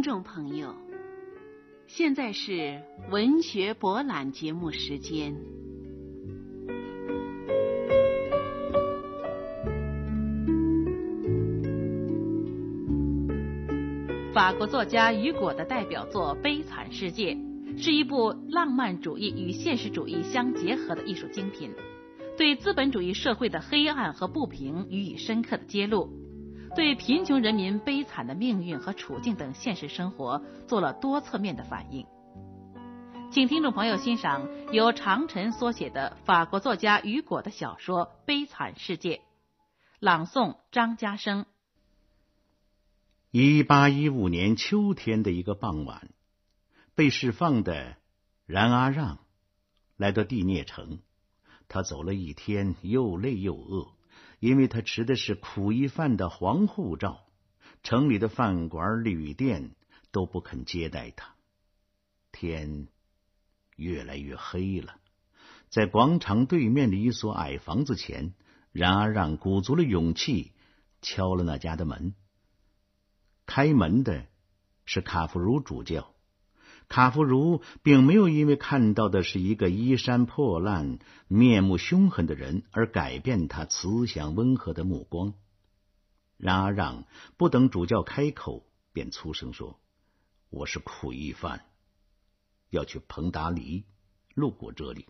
听众朋友，现在是文学博览节目时间。法国作家雨果的代表作《悲惨世界》是一部浪漫主义与现实主义相结合的艺术精品，对资本主义社会的黑暗和不平予以深刻的揭露。对贫穷人民悲惨的命运和处境等现实生活做了多侧面的反映。请听众朋友欣赏由长晨所写的法国作家雨果的小说《悲惨世界》，朗诵张家生。一八一五年秋天的一个傍晚，被释放的冉阿让来到地涅城，他走了一天，又累又饿。因为他持的是苦役犯的黄护照，城里的饭馆、旅店都不肯接待他。天越来越黑了，在广场对面的一所矮房子前，然而让鼓足了勇气敲了那家的门。开门的是卡夫如主教。卡夫如并没有因为看到的是一个衣衫破烂、面目凶狠的人而改变他慈祥温和的目光。然而，让不等主教开口，便粗声说：“我是苦役犯，要去彭达黎，路过这里，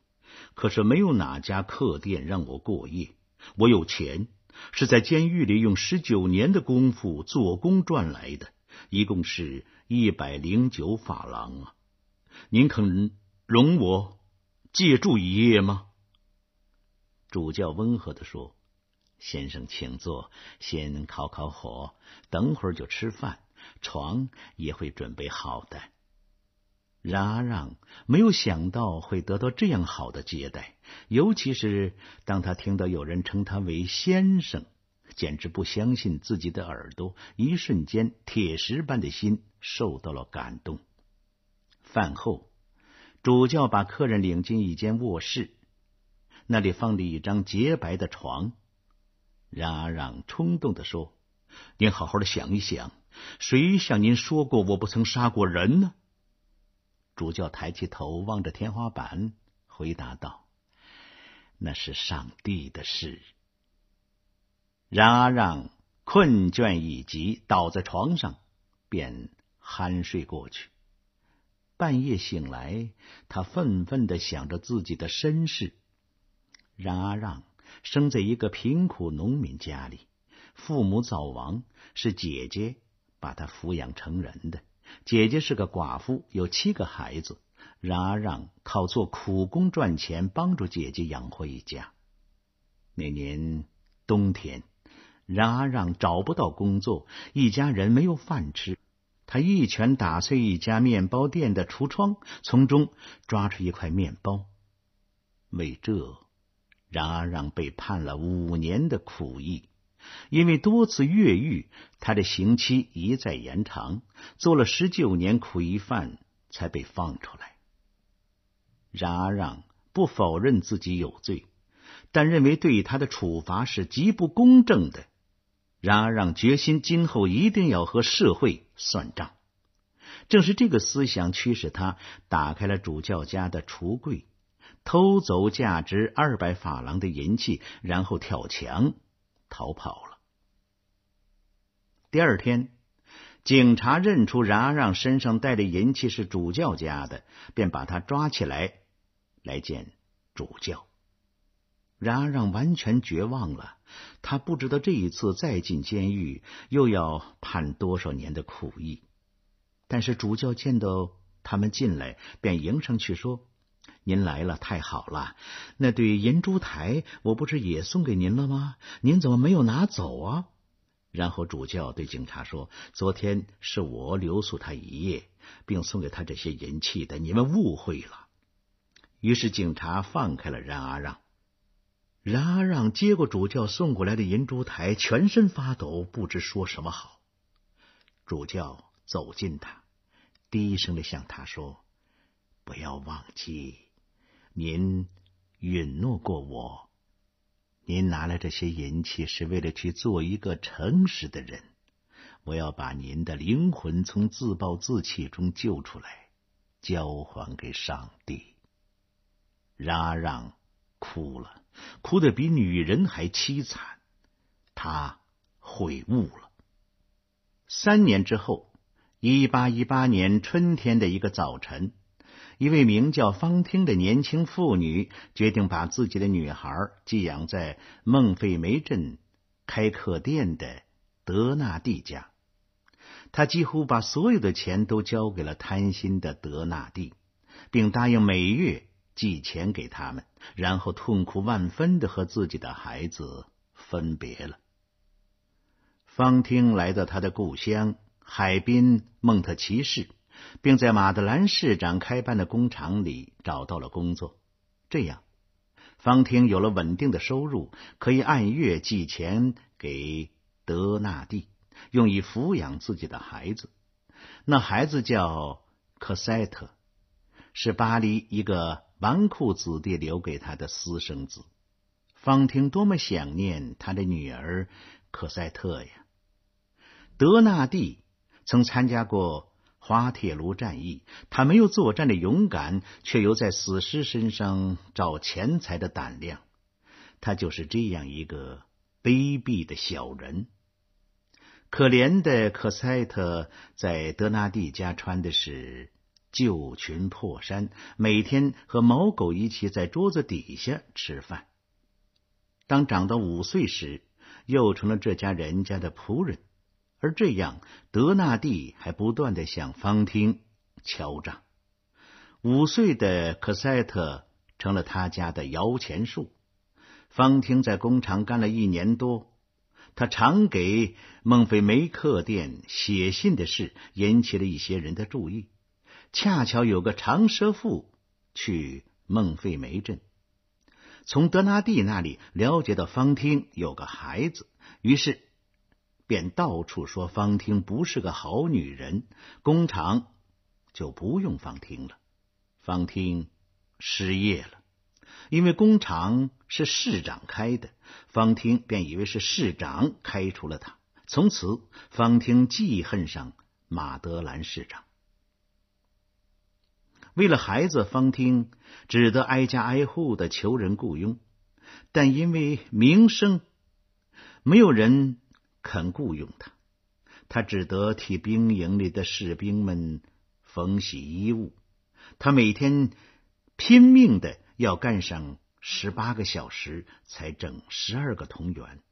可是没有哪家客店让我过夜。我有钱，是在监狱里用十九年的功夫做工赚来的。”一共是一百零九法郎啊！您肯容我借住一夜吗？主教温和的说：“先生，请坐，先烤烤火，等会儿就吃饭，床也会准备好的。”然阿让没有想到会得到这样好的接待，尤其是当他听到有人称他为先生。简直不相信自己的耳朵，一瞬间，铁石般的心受到了感动。饭后，主教把客人领进一间卧室，那里放着一张洁白的床。然而，让冲动的说：“您好好的想一想，谁向您说过我不曾杀过人呢？”主教抬起头望着天花板，回答道：“那是上帝的事。”冉阿让困倦已极，倒在床上，便酣睡过去。半夜醒来，他愤愤的想着自己的身世。冉阿让生在一个贫苦农民家里，父母早亡，是姐姐把他抚养成人的。姐姐是个寡妇，有七个孩子。冉阿让靠做苦工赚钱，帮助姐姐养活一家。那年冬天。冉阿，让找不到工作，一家人没有饭吃。他一拳打碎一家面包店的橱窗，从中抓出一块面包。为这，然而让被判了五年的苦役。因为多次越狱，他的刑期一再延长，做了十九年苦役犯才被放出来。然而让不否认自己有罪，但认为对他的处罚是极不公正的。然而，让决心今后一定要和社会算账。正是这个思想驱使他打开了主教家的橱柜，偷走价值二百法郎的银器，然后跳墙逃跑了。第二天，警察认出冉阿让身上带的银器是主教家的，便把他抓起来来见主教。然而，让完全绝望了。他不知道这一次再进监狱又要判多少年的苦役。但是主教见到他们进来，便迎上去说：“您来了，太好了！那对银烛台，我不是也送给您了吗？您怎么没有拿走啊？”然后主教对警察说：“昨天是我留宿他一夜，并送给他这些银器的，你们误会了。”于是警察放开了冉阿让。然而，让接过主教送过来的银烛台，全身发抖，不知说什么好。主教走近他，低声的向他说：“不要忘记，您允诺过我，您拿来这些银器是为了去做一个诚实的人。我要把您的灵魂从自暴自弃中救出来，交还给上帝。让阿让哭了，哭得比女人还凄惨。他悔悟了。三年之后，一八一八年春天的一个早晨，一位名叫方汀的年轻妇女决定把自己的女孩寄养在孟费梅镇开客店的德纳蒂家。他几乎把所有的钱都交给了贪心的德纳蒂，并答应每月寄钱给他们，然后痛苦万分的和自己的孩子分别了。方汀来到他的故乡海滨蒙特奇市，并在马德兰市长开办的工厂里找到了工作。这样，方汀有了稳定的收入，可以按月寄钱给德纳蒂。用以抚养自己的孩子，那孩子叫科赛特，是巴黎一个纨绔子弟留给他的私生子。方婷多么想念他的女儿可赛特呀！德纳蒂曾参加过滑铁卢战役，他没有作战的勇敢，却有在死尸身上找钱财的胆量。他就是这样一个卑鄙的小人。可怜的可赛特在德纳蒂家穿的是旧裙破衫，每天和毛狗一起在桌子底下吃饭。当长到五岁时，又成了这家人家的仆人。而这样，德纳蒂还不断的向方汀敲诈。五岁的科赛特成了他家的摇钱树。方汀在工厂干了一年多。他常给孟菲梅克店写信的事引起了一些人的注意。恰巧有个长舌妇去孟费梅镇，从德纳蒂那里了解到方汀有个孩子，于是便到处说方汀不是个好女人，工厂就不用方汀了。方汀失业了。因为工厂是市长开的，方汀便以为是市长开除了他。从此，方汀记恨上马德兰市长。为了孩子，方听只得挨家挨户的求人雇佣，但因为名声，没有人肯雇佣他。他只得替兵营里的士兵们缝洗衣物。他每天拼命的。要干上十八个小时才挣十二个铜元，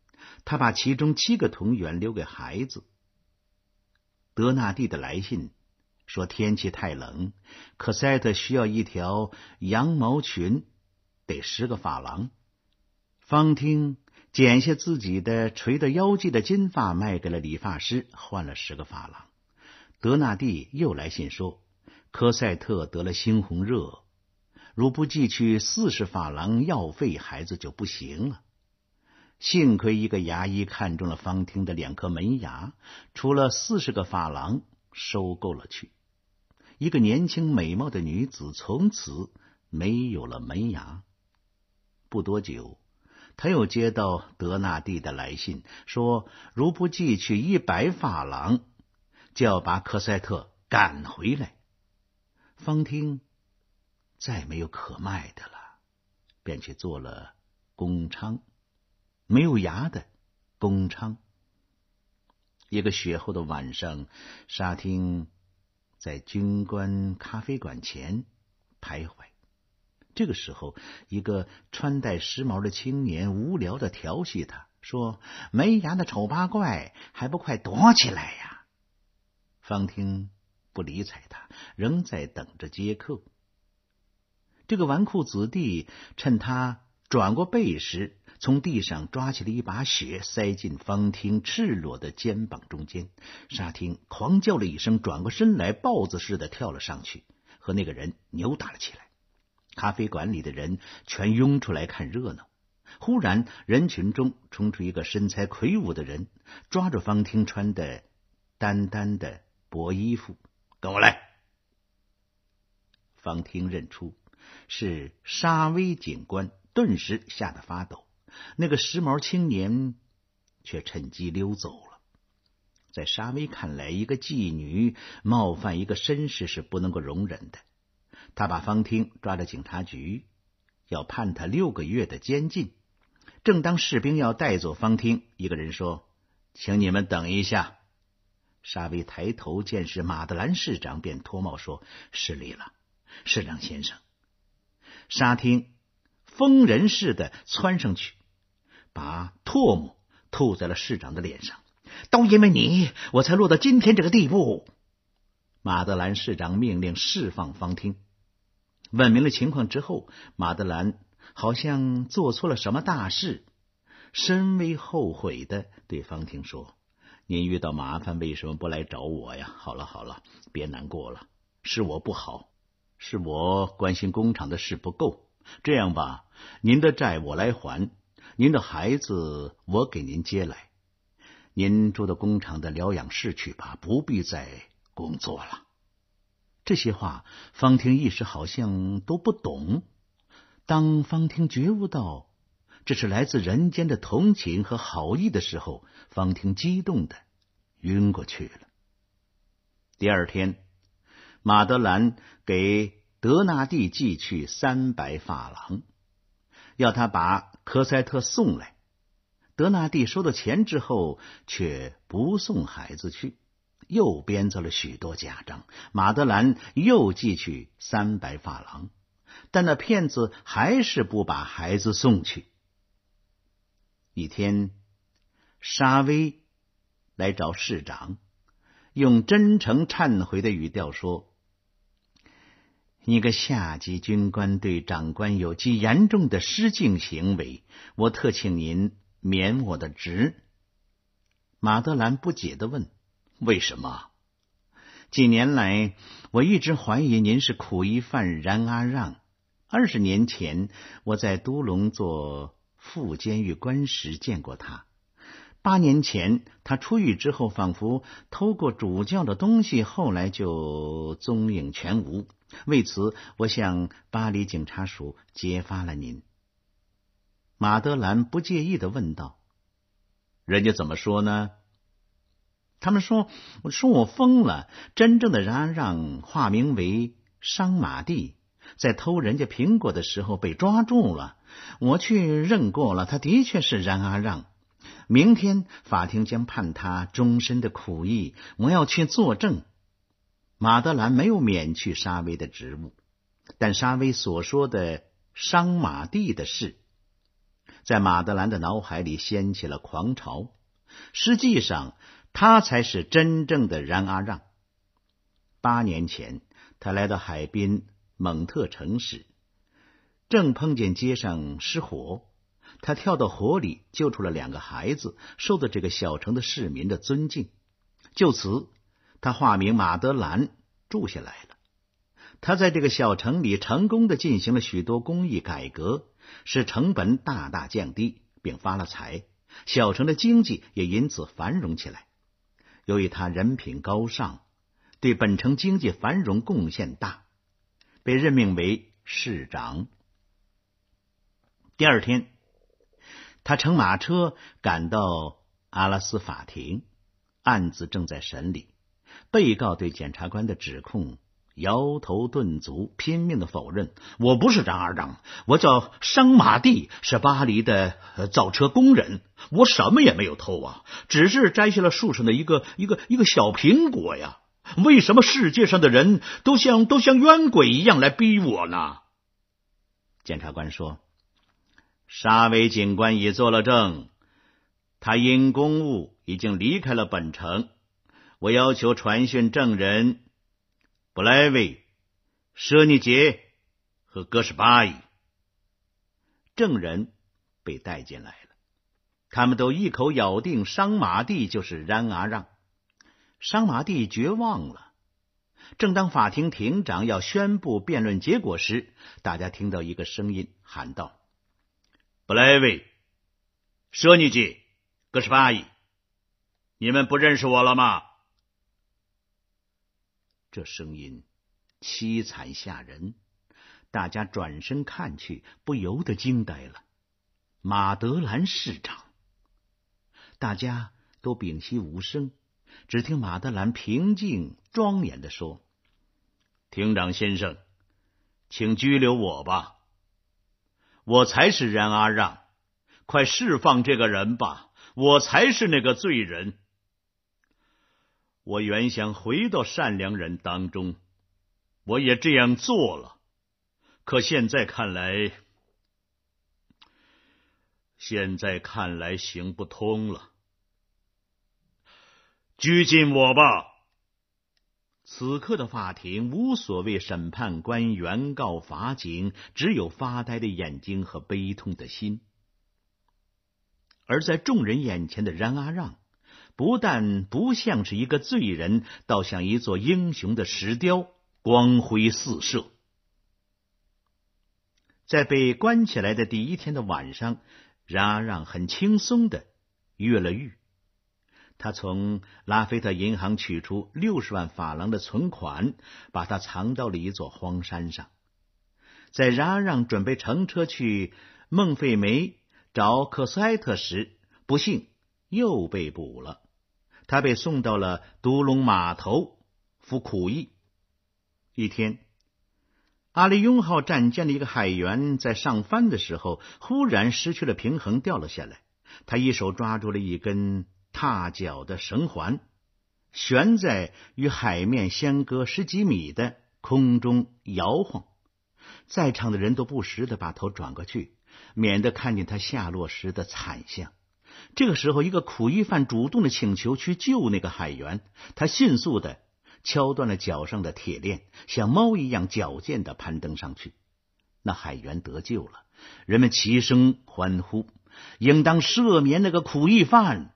他把其中七个铜元留给孩子。德纳蒂的来信说天气太冷，可赛特需要一条羊毛裙，得十个法郎。方汀剪下自己的垂到腰际的金发，卖给了理发师，换了十个法郎。德纳蒂又来信说，科赛特得了猩红热。如不寄去四十法郎药费，孩子就不行了。幸亏一个牙医看中了方汀的两颗门牙，除了四十个法郎收购了去。一个年轻美貌的女子从此没有了门牙。不多久，他又接到德纳蒂的来信，说如不寄去一百法郎，就要把科赛特赶回来。方汀。再没有可卖的了，便去做了工娼，没有牙的工娼。一个雪后的晚上，沙汀在军官咖啡馆前徘徊。这个时候，一个穿戴时髦的青年无聊的调戏他，说：“没牙的丑八怪，还不快躲起来呀！”方听不理睬他，仍在等着接客。这个纨绔子弟趁他转过背时，从地上抓起了一把雪，塞进方汀赤裸的肩膀中间。沙汀狂叫了一声，转过身来，豹子似的跳了上去，和那个人扭打了起来。咖啡馆里的人全拥出来看热闹。忽然，人群中冲出一个身材魁梧的人，抓着方汀穿的单单的薄衣服，跟我来。方汀认出。是沙威警官，顿时吓得发抖。那个时髦青年却趁机溜走了。在沙威看来，一个妓女冒犯一个绅士是不能够容忍的。他把方汀抓到警察局，要判他六个月的监禁。正当士兵要带走方汀，一个人说：“请你们等一下。”沙威抬头见是马德兰市长，便脱帽说：“失礼了，市长先生。”沙汀疯人似的窜上去，把唾沫吐在了市长的脸上。都因为你，我才落到今天这个地步。马德兰市长命令释放方听。问明了情况之后，马德兰好像做错了什么大事，深为后悔的对方听说。您遇到麻烦为什么不来找我呀？好了好了，别难过了，是我不好，是我关心工厂的事不够。这样吧，您的债我来还，您的孩子我给您接来，您住到工厂的疗养室去吧，不必再工作了。这些话，方婷一时好像都不懂。当方婷觉悟到。这是来自人间的同情和好意的时候，方婷激动的晕过去了。第二天，马德兰给德纳蒂寄去三百法郎，要他把科赛特送来。德纳蒂收到钱之后，却不送孩子去，又编造了许多假账。马德兰又寄去三百法郎，但那骗子还是不把孩子送去。一天，沙威来找市长，用真诚忏悔的语调说：“你个下级军官对长官有极严重的失敬行为，我特请您免我的职。”马德兰不解的问：“为什么？几年来，我一直怀疑您是苦役犯冉阿让。二十年前，我在都龙做。”副监狱官时见过他。八年前他出狱之后，仿佛偷过主教的东西，后来就踪影全无。为此，我向巴黎警察署揭发了您。马德兰不介意的问道：“人家怎么说呢？”他们说：“说我疯了。真正的冉让化名为商马蒂，在偷人家苹果的时候被抓住了。”我去认过了，他的确是冉阿让。明天法庭将判他终身的苦役，我要去作证。马德兰没有免去沙威的职务，但沙威所说的伤马蒂的事，在马德兰的脑海里掀起了狂潮。实际上，他才是真正的冉阿让。八年前，他来到海滨蒙特城时。正碰见街上失火，他跳到火里救出了两个孩子，受到这个小城的市民的尊敬。就此，他化名马德兰住下来了。他在这个小城里成功的进行了许多公益改革，使成本大大降低，并发了财。小城的经济也因此繁荣起来。由于他人品高尚，对本城经济繁荣贡献大，被任命为市长。第二天，他乘马车赶到阿拉斯法庭，案子正在审理。被告对检察官的指控摇头顿足，拼命的否认：“我不是张二张，我叫商马蒂，是巴黎的造车工人，我什么也没有偷啊，只是摘下了树上的一个一个一个小苹果呀。为什么世界上的人都像都像冤鬼一样来逼我呢？”检察官说。沙威警官已做了证，他因公务已经离开了本城。我要求传讯证人布莱维、舍尼杰和戈什巴伊。证人被带进来了，他们都一口咬定商马蒂就是冉阿让。商马蒂绝望了。正当法庭庭长要宣布辩论结果时，大家听到一个声音喊道。布莱维、舍尼杰、戈什巴伊，你们不认识我了吗？这声音凄惨吓人，大家转身看去，不由得惊呆了。马德兰市长，大家都屏息无声，只听马德兰平静庄严的说：“庭长先生，请拘留我吧，我才是冉阿让，快释放这个人吧，我才是那个罪人。我原想回到善良人当中，我也这样做了，可现在看来，现在看来行不通了。”拘禁我吧！此刻的法庭无所谓审判官、原告、法警，只有发呆的眼睛和悲痛的心。而在众人眼前的冉阿让，不但不像是一个罪人，倒像一座英雄的石雕，光辉四射。在被关起来的第一天的晚上，冉阿让很轻松的越了狱。他从拉菲特银行取出六十万法郎的存款，把它藏到了一座荒山上。在冉阿让准备乘车去孟费梅找克斯埃特时，不幸又被捕了。他被送到了独龙码头服苦役。一天，阿里雍号战舰的一个海员在上帆的时候，忽然失去了平衡，掉了下来。他一手抓住了一根。踏脚的绳环悬在与海面相隔十几米的空中摇晃，在场的人都不时的把头转过去，免得看见他下落时的惨相。这个时候，一个苦役犯主动的请求去救那个海员，他迅速的敲断了脚上的铁链，像猫一样矫健的攀登上去。那海员得救了，人们齐声欢呼，应当赦免那个苦役犯。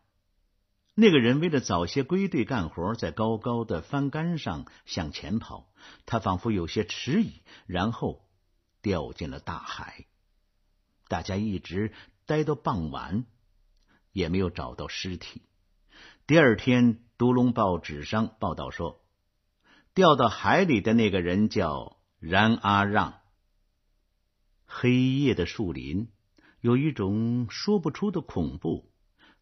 那个人为了早些归队干活，在高高的帆杆上向前跑，他仿佛有些迟疑，然后掉进了大海。大家一直待到傍晚，也没有找到尸体。第二天，《独龙报》纸上报道说，掉到海里的那个人叫冉阿让。黑夜的树林有一种说不出的恐怖。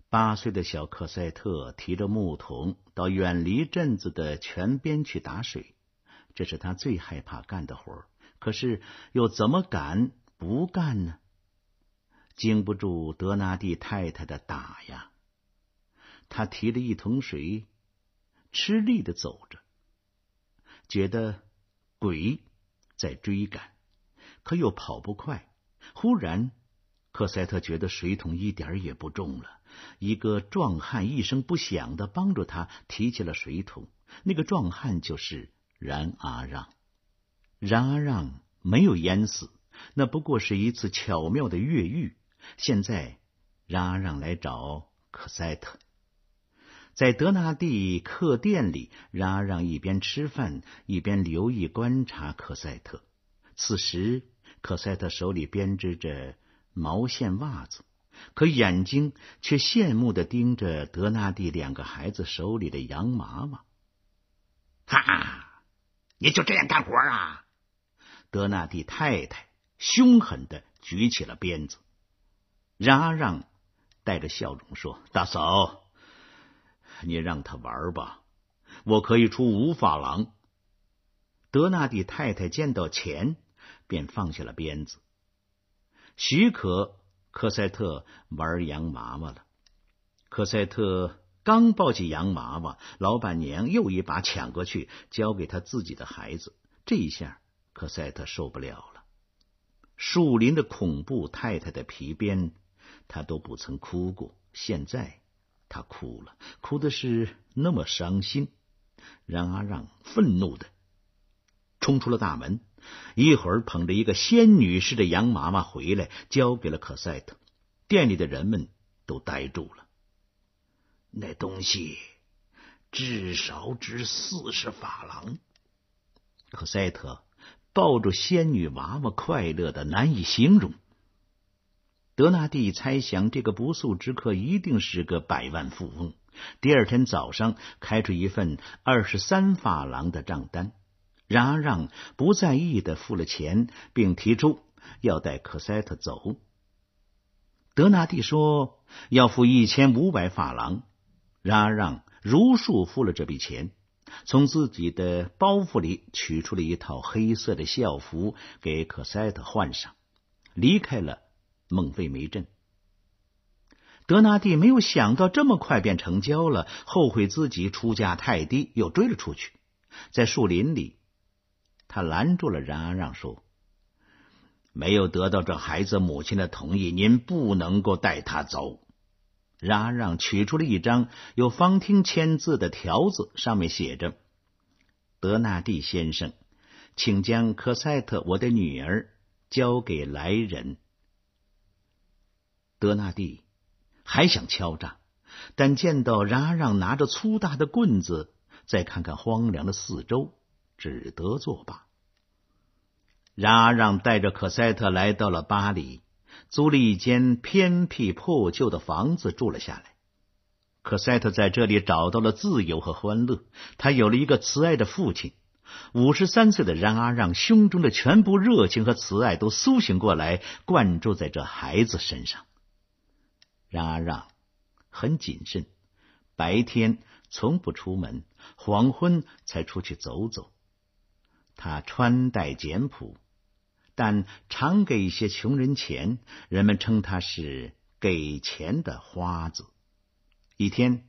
八岁的小克赛特提着木桶到远离镇子的泉边去打水，这是他最害怕干的活可是又怎么敢不干呢？经不住德纳蒂太太的打呀！他提着一桶水，吃力的走着，觉得鬼在追赶，可又跑不快。忽然，克赛特觉得水桶一点也不重了。一个壮汉一声不响的帮助他提起了水桶。那个壮汉就是冉阿让。冉阿让没有淹死，那不过是一次巧妙的越狱。现在，冉阿让来找克塞特，在德纳第客店里，冉阿让一边吃饭一边留意观察克塞特。此时，克塞特手里编织着毛线袜子。可眼睛却羡慕的盯着德纳蒂两个孩子手里的洋娃娃。哈，你就这样干活啊？德纳蒂太太凶狠的举起了鞭子。冉阿让带着笑容说：“大嫂，你让他玩吧，我可以出五法郎。”德纳蒂太太见到钱，便放下了鞭子，许可。科赛特玩洋娃娃了。科赛特刚抱起洋娃娃，老板娘又一把抢过去，交给他自己的孩子。这一下，科赛特受不了了。树林的恐怖，太太的皮鞭，他都不曾哭过。现在他哭了，哭的是那么伤心。冉阿让愤怒的冲出了大门。一会儿捧着一个仙女似的洋娃娃回来，交给了可赛特。店里的人们都呆住了。那东西至少值四十法郎。可赛特抱住仙女娃娃，快乐的难以形容。德纳蒂猜想，这个不速之客一定是个百万富翁。第二天早上，开出一份二十三法郎的账单。冉阿让不在意的付了钱，并提出要带科赛特走。德纳蒂说要付一千五百法郎，冉阿让如数付了这笔钱，从自己的包袱里取出了一套黑色的校服给可塞特换上，离开了孟菲梅镇。德纳蒂没有想到这么快便成交了，后悔自己出价太低，又追了出去。在树林里，他拦住了冉阿让，说：“没有得到这孩子母亲的同意，您不能够带他走。”冉阿让取出了一张有方汀签字的条子，上面写着：“德纳蒂先生，请将科赛特我的女儿交给来人。”德纳蒂。还想敲诈，但见到冉阿让拿着粗大的棍子，再看看荒凉的四周，只得作罢。冉阿让带着可塞特来到了巴黎，租了一间偏僻破旧的房子住了下来。可塞特在这里找到了自由和欢乐，他有了一个慈爱的父亲。五十三岁的冉阿让胸中的全部热情和慈爱都苏醒过来，灌注在这孩子身上。冉阿让很谨慎，白天从不出门，黄昏才出去走走。他穿戴简朴，但常给一些穷人钱，人们称他是给钱的花子。一天，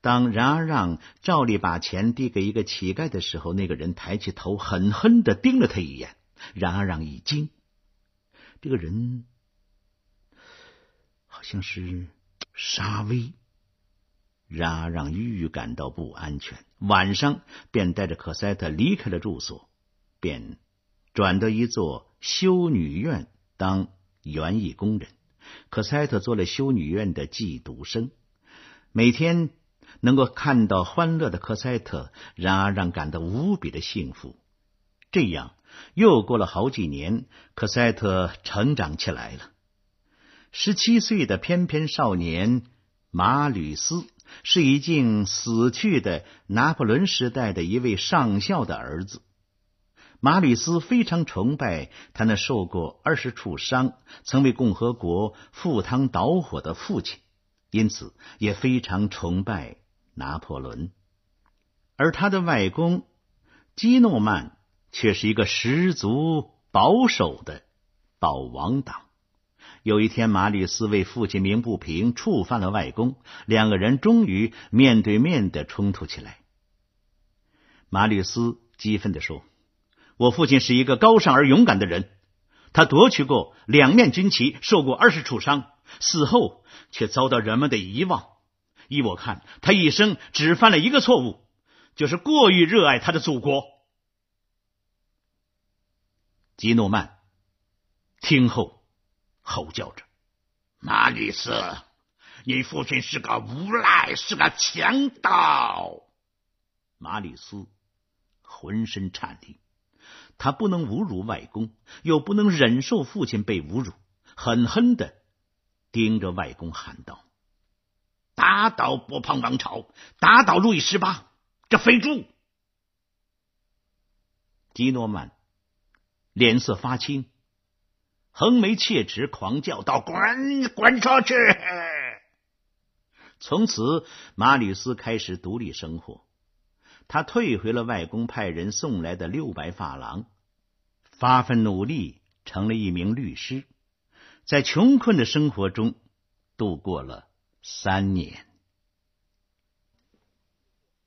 当冉阿让照例把钱递给一个乞丐的时候，那个人抬起头，狠狠的盯了他一眼。冉阿让一惊，这个人。像是沙威，然而让预感到不安全，晚上便带着可塞特离开了住所，便转到一座修女院当园艺工人。可塞特做了修女院的寄读生，每天能够看到欢乐的可塞特，然而让感到无比的幸福。这样又过了好几年，可塞特成长起来了。十七岁的翩翩少年马吕斯是已经死去的拿破仑时代的一位上校的儿子。马吕斯非常崇拜他那受过二十处伤、曾为共和国赴汤蹈火的父亲，因此也非常崇拜拿破仑。而他的外公基诺曼却是一个十足保守的保王党。有一天，马吕斯为父亲鸣不平，触犯了外公，两个人终于面对面的冲突起来。马吕斯激愤地说：“我父亲是一个高尚而勇敢的人，他夺取过两面军旗，受过二十处伤，死后却遭到人们的遗忘。依我看，他一生只犯了一个错误，就是过于热爱他的祖国。”基诺曼听后。吼叫着：“马里斯，你父亲是个无赖，是个强盗！”马里斯浑身颤栗，他不能侮辱外公，又不能忍受父亲被侮辱，狠狠的盯着外公喊道：“打倒波旁王朝，打倒路易十八，这肥猪！”基诺曼脸色发青。横眉切齿，狂叫道：“滚，滚出去！”从此，马吕斯开始独立生活。他退回了外公派人送来的六百法郎，发奋努力，成了一名律师，在穷困的生活中度过了三年。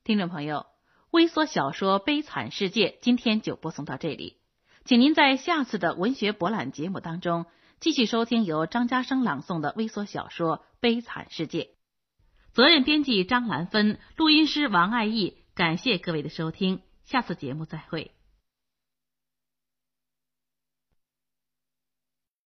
听众朋友，微缩小说《悲惨世界》今天就播送到这里。请您在下次的文学博览节目当中继续收听由张家生朗诵的微缩小说《悲惨世界》。责任编辑张兰芬，录音师王爱义。感谢各位的收听，下次节目再会。